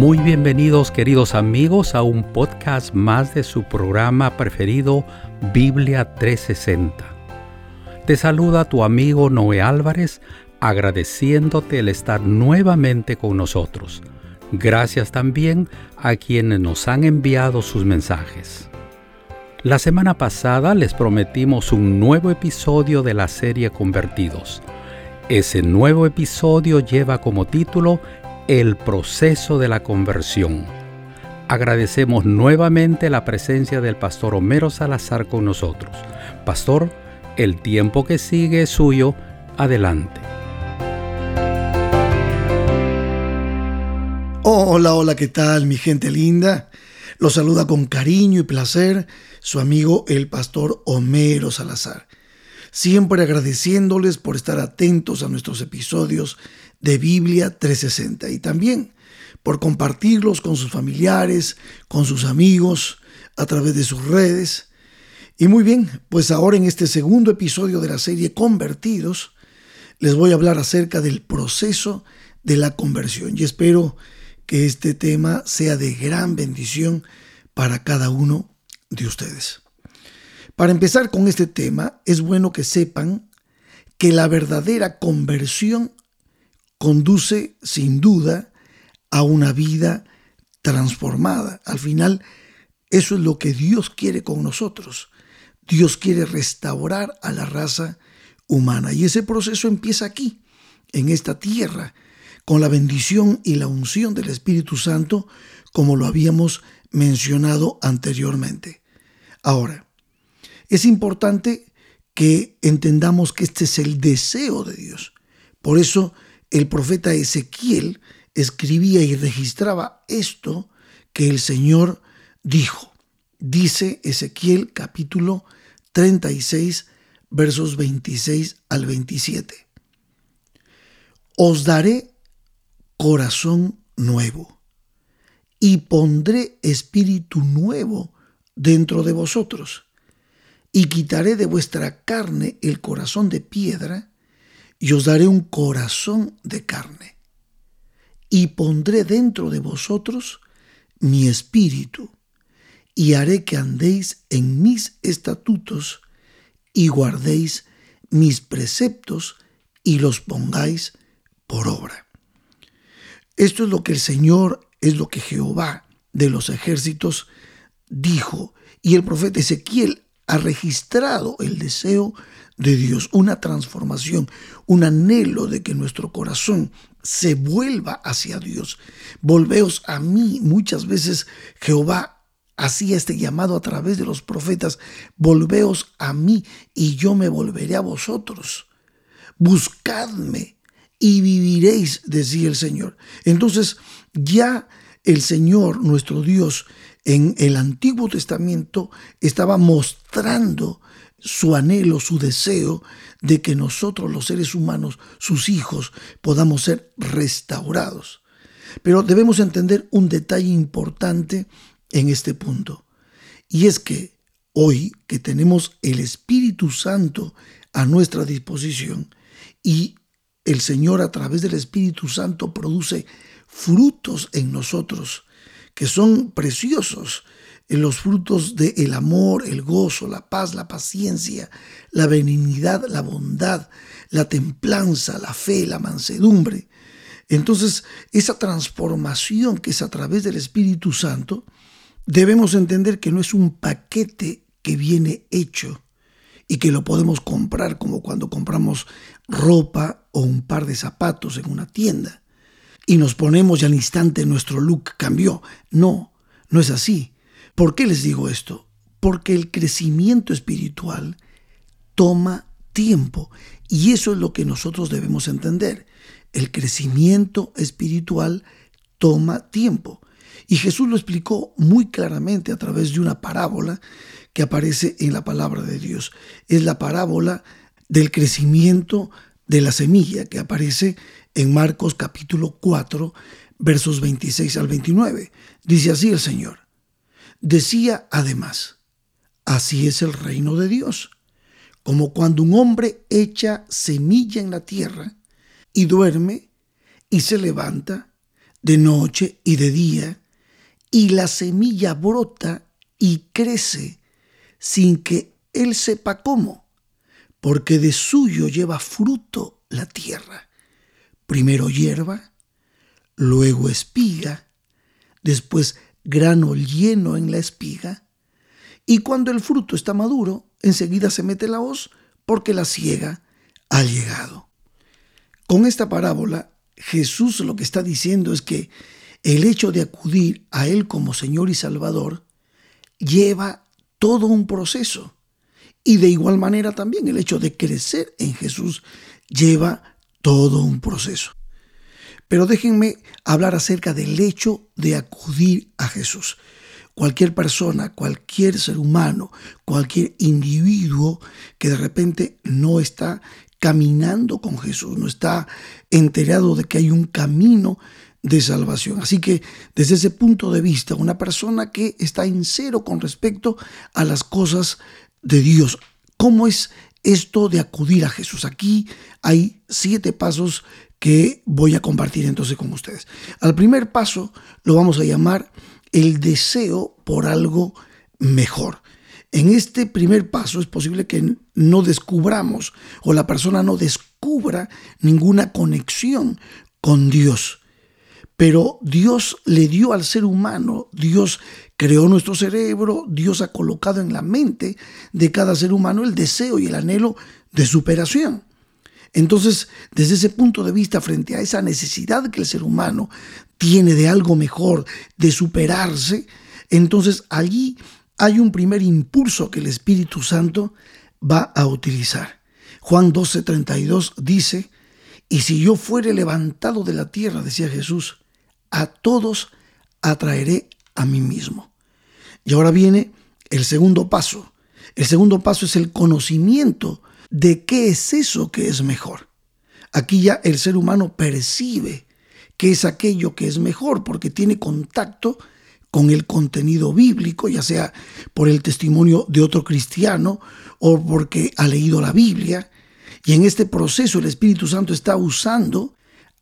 Muy bienvenidos queridos amigos a un podcast más de su programa preferido Biblia 360. Te saluda tu amigo Noé Álvarez agradeciéndote el estar nuevamente con nosotros. Gracias también a quienes nos han enviado sus mensajes. La semana pasada les prometimos un nuevo episodio de la serie Convertidos. Ese nuevo episodio lleva como título El proceso de la conversión. Agradecemos nuevamente la presencia del pastor Homero Salazar con nosotros. Pastor, el tiempo que sigue es suyo. Adelante. Hola, hola, ¿qué tal mi gente linda? Los saluda con cariño y placer su amigo el pastor Homero Salazar. Siempre agradeciéndoles por estar atentos a nuestros episodios de Biblia 360 y también por compartirlos con sus familiares, con sus amigos, a través de sus redes. Y muy bien, pues ahora en este segundo episodio de la serie Convertidos, les voy a hablar acerca del proceso de la conversión y espero que este tema sea de gran bendición para cada uno de ustedes. Para empezar con este tema, es bueno que sepan que la verdadera conversión conduce sin duda a una vida transformada. Al final, eso es lo que Dios quiere con nosotros. Dios quiere restaurar a la raza humana y ese proceso empieza aquí, en esta tierra, con la bendición y la unción del Espíritu Santo, como lo habíamos mencionado anteriormente. Ahora, es importante que entendamos que este es el deseo de Dios. Por eso el profeta Ezequiel escribía y registraba esto que el Señor dijo. Dice Ezequiel capítulo 36 versos 26 al 27. Os daré corazón nuevo y pondré espíritu nuevo dentro de vosotros y quitaré de vuestra carne el corazón de piedra y os daré un corazón de carne y pondré dentro de vosotros mi espíritu y haré que andéis en mis estatutos y guardéis mis preceptos y los pongáis por obra. Esto es lo que el Señor, es lo que Jehová de los ejércitos dijo. Y el profeta Ezequiel ha registrado el deseo de Dios, una transformación, un anhelo de que nuestro corazón se vuelva hacia Dios. Volveos a mí. Muchas veces Jehová hacía este llamado a través de los profetas, volveos a mí y yo me volveré a vosotros. Buscadme y viviréis, decía el Señor. Entonces ya el Señor, nuestro Dios, en el Antiguo Testamento estaba mostrando su anhelo, su deseo de que nosotros los seres humanos, sus hijos, podamos ser restaurados. Pero debemos entender un detalle importante en este punto. Y es que hoy que tenemos el Espíritu Santo a nuestra disposición y el Señor a través del Espíritu Santo produce frutos en nosotros que son preciosos, en los frutos del el amor, el gozo, la paz, la paciencia, la benignidad, la bondad, la templanza, la fe, la mansedumbre. Entonces, esa transformación que es a través del Espíritu Santo, debemos entender que no es un paquete que viene hecho y que lo podemos comprar como cuando compramos ropa o un par de zapatos en una tienda y nos ponemos y al instante nuestro look cambió. No, no es así. ¿Por qué les digo esto? Porque el crecimiento espiritual toma tiempo y eso es lo que nosotros debemos entender. El crecimiento espiritual toma tiempo. Y Jesús lo explicó muy claramente a través de una parábola que aparece en la palabra de Dios. Es la parábola del crecimiento de la semilla que aparece en Marcos capítulo 4, versos 26 al 29. Dice así el Señor. Decía además, así es el reino de Dios, como cuando un hombre echa semilla en la tierra y duerme y se levanta, de noche y de día, y la semilla brota y crece sin que él sepa cómo, porque de suyo lleva fruto la tierra. Primero hierba, luego espiga, después grano lleno en la espiga, y cuando el fruto está maduro, enseguida se mete la hoz porque la ciega ha llegado. Con esta parábola, Jesús lo que está diciendo es que el hecho de acudir a Él como Señor y Salvador lleva todo un proceso. Y de igual manera también el hecho de crecer en Jesús lleva todo un proceso. Pero déjenme hablar acerca del hecho de acudir a Jesús. Cualquier persona, cualquier ser humano, cualquier individuo que de repente no está caminando con Jesús, no está enterado de que hay un camino de salvación. Así que desde ese punto de vista, una persona que está en cero con respecto a las cosas de Dios, ¿cómo es esto de acudir a Jesús? Aquí hay siete pasos que voy a compartir entonces con ustedes. Al primer paso lo vamos a llamar el deseo por algo mejor. En este primer paso es posible que no descubramos o la persona no descubra ninguna conexión con Dios. Pero Dios le dio al ser humano, Dios creó nuestro cerebro, Dios ha colocado en la mente de cada ser humano el deseo y el anhelo de superación. Entonces, desde ese punto de vista, frente a esa necesidad que el ser humano tiene de algo mejor, de superarse, entonces allí hay un primer impulso que el Espíritu Santo va a utilizar. Juan 12:32 dice, y si yo fuere levantado de la tierra, decía Jesús, a todos atraeré a mí mismo. Y ahora viene el segundo paso. El segundo paso es el conocimiento de qué es eso que es mejor. Aquí ya el ser humano percibe qué es aquello que es mejor porque tiene contacto con el contenido bíblico, ya sea por el testimonio de otro cristiano o porque ha leído la Biblia. Y en este proceso el Espíritu Santo está usando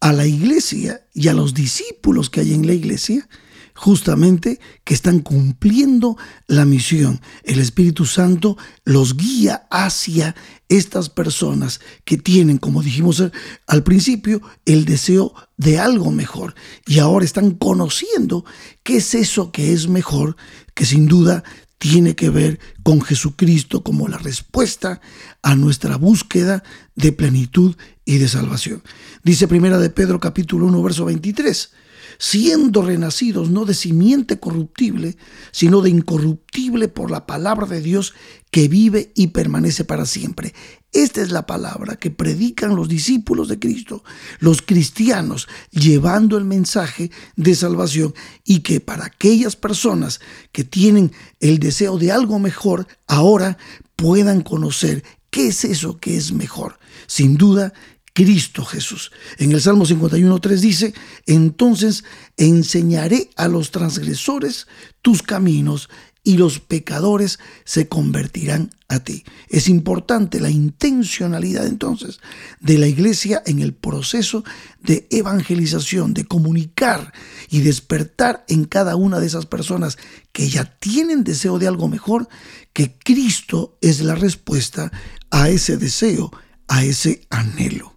a la iglesia y a los discípulos que hay en la iglesia justamente que están cumpliendo la misión. El Espíritu Santo los guía hacia estas personas que tienen, como dijimos al principio, el deseo de algo mejor y ahora están conociendo qué es eso que es mejor, que sin duda tiene que ver con Jesucristo como la respuesta a nuestra búsqueda de plenitud y de salvación. Dice primera de Pedro capítulo 1 verso 23 siendo renacidos no de simiente corruptible, sino de incorruptible por la palabra de Dios que vive y permanece para siempre. Esta es la palabra que predican los discípulos de Cristo, los cristianos, llevando el mensaje de salvación y que para aquellas personas que tienen el deseo de algo mejor, ahora puedan conocer qué es eso que es mejor. Sin duda, Cristo Jesús. En el Salmo 51.3 dice, entonces enseñaré a los transgresores tus caminos y los pecadores se convertirán a ti. Es importante la intencionalidad entonces de la iglesia en el proceso de evangelización, de comunicar y despertar en cada una de esas personas que ya tienen deseo de algo mejor, que Cristo es la respuesta a ese deseo, a ese anhelo.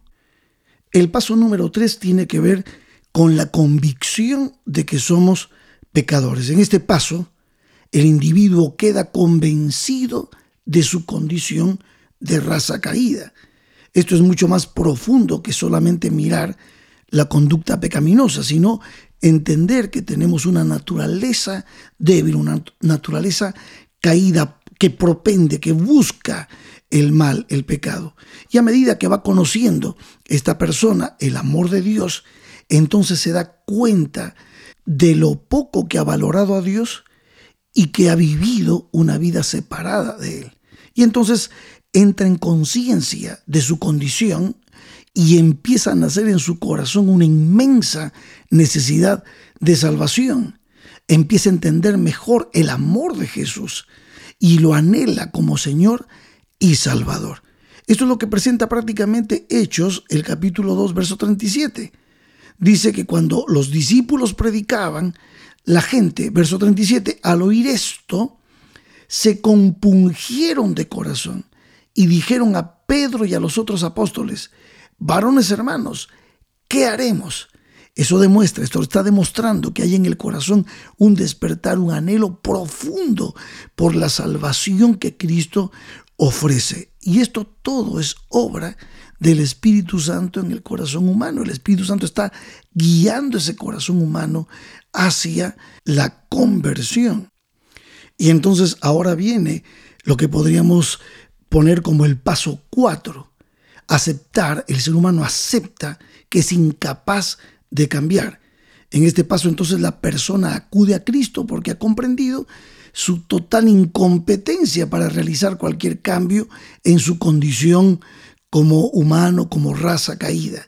El paso número tres tiene que ver con la convicción de que somos pecadores. En este paso, el individuo queda convencido de su condición de raza caída. Esto es mucho más profundo que solamente mirar la conducta pecaminosa, sino entender que tenemos una naturaleza débil, una naturaleza caída que propende, que busca el mal, el pecado. Y a medida que va conociendo esta persona el amor de Dios, entonces se da cuenta de lo poco que ha valorado a Dios y que ha vivido una vida separada de Él. Y entonces entra en conciencia de su condición y empieza a nacer en su corazón una inmensa necesidad de salvación. Empieza a entender mejor el amor de Jesús y lo anhela como Señor y Salvador. Esto es lo que presenta prácticamente Hechos, el capítulo 2, verso 37. dice que cuando los discípulos predicaban, la gente, verso 37, al oír esto, se compungieron de corazón y dijeron a Pedro y a los otros apóstoles, varones hermanos, ¿qué haremos? Eso demuestra, esto está demostrando que hay en el corazón un despertar, un anhelo profundo por la salvación que Cristo ofrece. Y esto todo es obra del Espíritu Santo en el corazón humano. El Espíritu Santo está guiando ese corazón humano hacia la conversión. Y entonces ahora viene lo que podríamos poner como el paso cuatro. Aceptar, el ser humano acepta que es incapaz de cambiar. En este paso entonces la persona acude a Cristo porque ha comprendido su total incompetencia para realizar cualquier cambio en su condición como humano, como raza caída.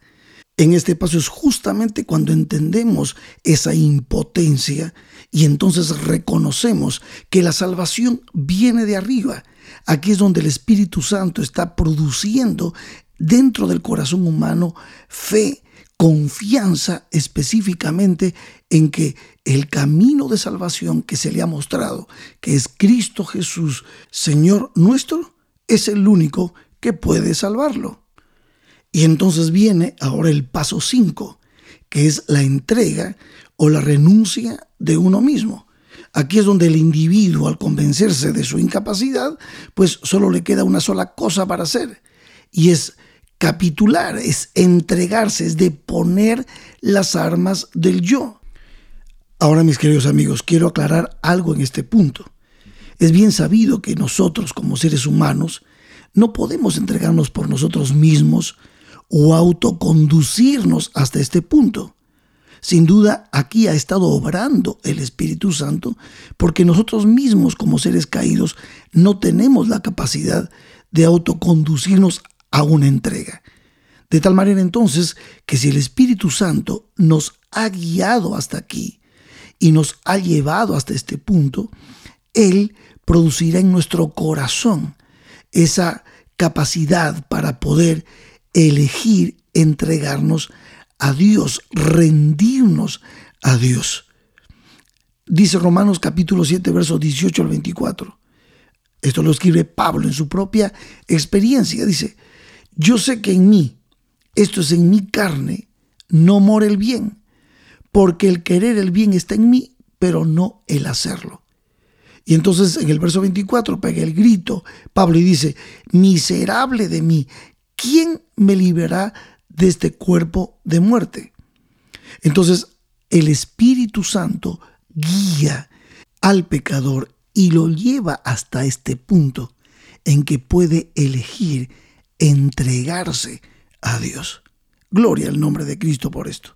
En este paso es justamente cuando entendemos esa impotencia y entonces reconocemos que la salvación viene de arriba. Aquí es donde el Espíritu Santo está produciendo dentro del corazón humano fe, confianza específicamente en que el camino de salvación que se le ha mostrado, que es Cristo Jesús, Señor nuestro, es el único que puede salvarlo. Y entonces viene ahora el paso 5, que es la entrega o la renuncia de uno mismo. Aquí es donde el individuo, al convencerse de su incapacidad, pues solo le queda una sola cosa para hacer, y es capitular, es entregarse, es de poner las armas del yo. Ahora, mis queridos amigos, quiero aclarar algo en este punto. Es bien sabido que nosotros, como seres humanos, no podemos entregarnos por nosotros mismos o autoconducirnos hasta este punto. Sin duda, aquí ha estado obrando el Espíritu Santo porque nosotros mismos como seres caídos no tenemos la capacidad de autoconducirnos a una entrega. De tal manera entonces que si el Espíritu Santo nos ha guiado hasta aquí y nos ha llevado hasta este punto, Él producirá en nuestro corazón esa capacidad para poder elegir entregarnos a Dios, rendirnos a Dios. Dice Romanos capítulo 7, versos 18 al 24. Esto lo escribe Pablo en su propia experiencia. Dice, yo sé que en mí, esto es en mi carne, no mora el bien, porque el querer el bien está en mí, pero no el hacerlo. Y entonces en el verso 24 pega el grito Pablo y dice, miserable de mí, ¿quién me liberará de este cuerpo de muerte? Entonces el Espíritu Santo guía al pecador y lo lleva hasta este punto en que puede elegir entregarse a Dios. Gloria al nombre de Cristo por esto.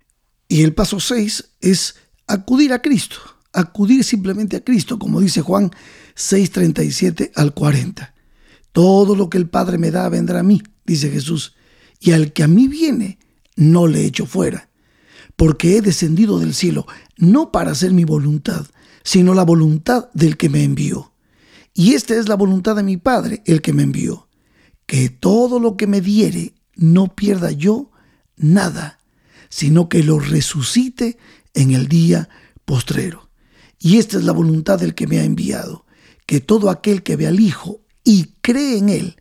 Y el paso 6 es acudir a Cristo acudir simplemente a Cristo, como dice Juan 6:37 al 40. Todo lo que el Padre me da vendrá a mí, dice Jesús, y al que a mí viene, no le echo fuera, porque he descendido del cielo no para hacer mi voluntad, sino la voluntad del que me envió. Y esta es la voluntad de mi Padre, el que me envió, que todo lo que me diere no pierda yo nada, sino que lo resucite en el día postrero. Y esta es la voluntad del que me ha enviado, que todo aquel que ve al Hijo y cree en Él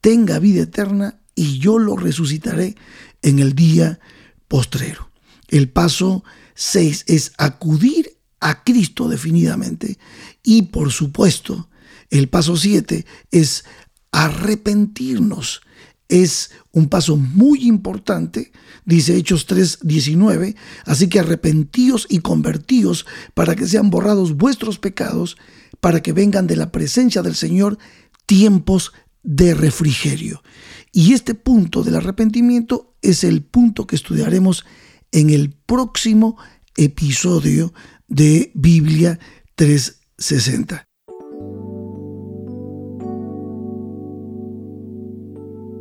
tenga vida eterna y yo lo resucitaré en el día postrero. El paso 6 es acudir a Cristo definidamente y por supuesto el paso 7 es arrepentirnos es un paso muy importante, dice Hechos 3:19, así que arrepentíos y convertíos para que sean borrados vuestros pecados, para que vengan de la presencia del Señor tiempos de refrigerio. Y este punto del arrepentimiento es el punto que estudiaremos en el próximo episodio de Biblia 360.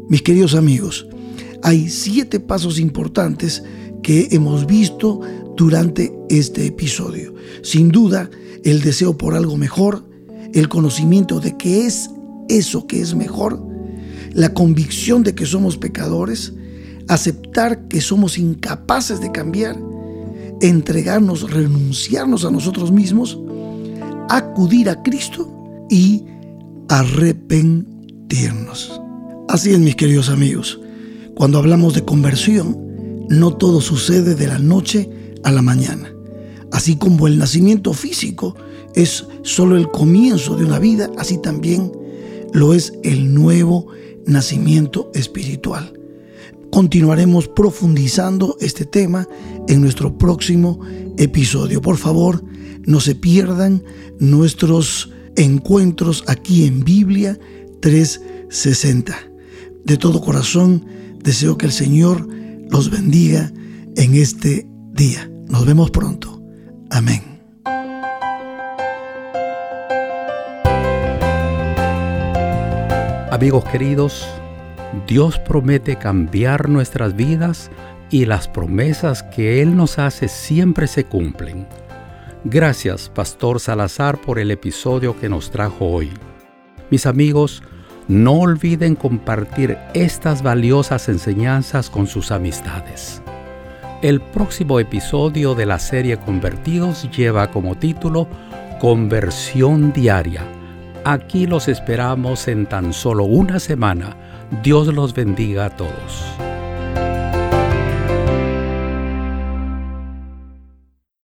Mis queridos amigos, hay siete pasos importantes que hemos visto durante este episodio. Sin duda, el deseo por algo mejor, el conocimiento de que es eso que es mejor, la convicción de que somos pecadores, aceptar que somos incapaces de cambiar, entregarnos, renunciarnos a nosotros mismos, acudir a Cristo y arrepentirnos. Así es, mis queridos amigos. Cuando hablamos de conversión, no todo sucede de la noche a la mañana. Así como el nacimiento físico es solo el comienzo de una vida, así también lo es el nuevo nacimiento espiritual. Continuaremos profundizando este tema en nuestro próximo episodio. Por favor, no se pierdan nuestros encuentros aquí en Biblia 360. De todo corazón, deseo que el Señor los bendiga en este día. Nos vemos pronto. Amén. Amigos queridos, Dios promete cambiar nuestras vidas y las promesas que Él nos hace siempre se cumplen. Gracias, Pastor Salazar, por el episodio que nos trajo hoy. Mis amigos, no olviden compartir estas valiosas enseñanzas con sus amistades. El próximo episodio de la serie Convertidos lleva como título Conversión Diaria. Aquí los esperamos en tan solo una semana. Dios los bendiga a todos.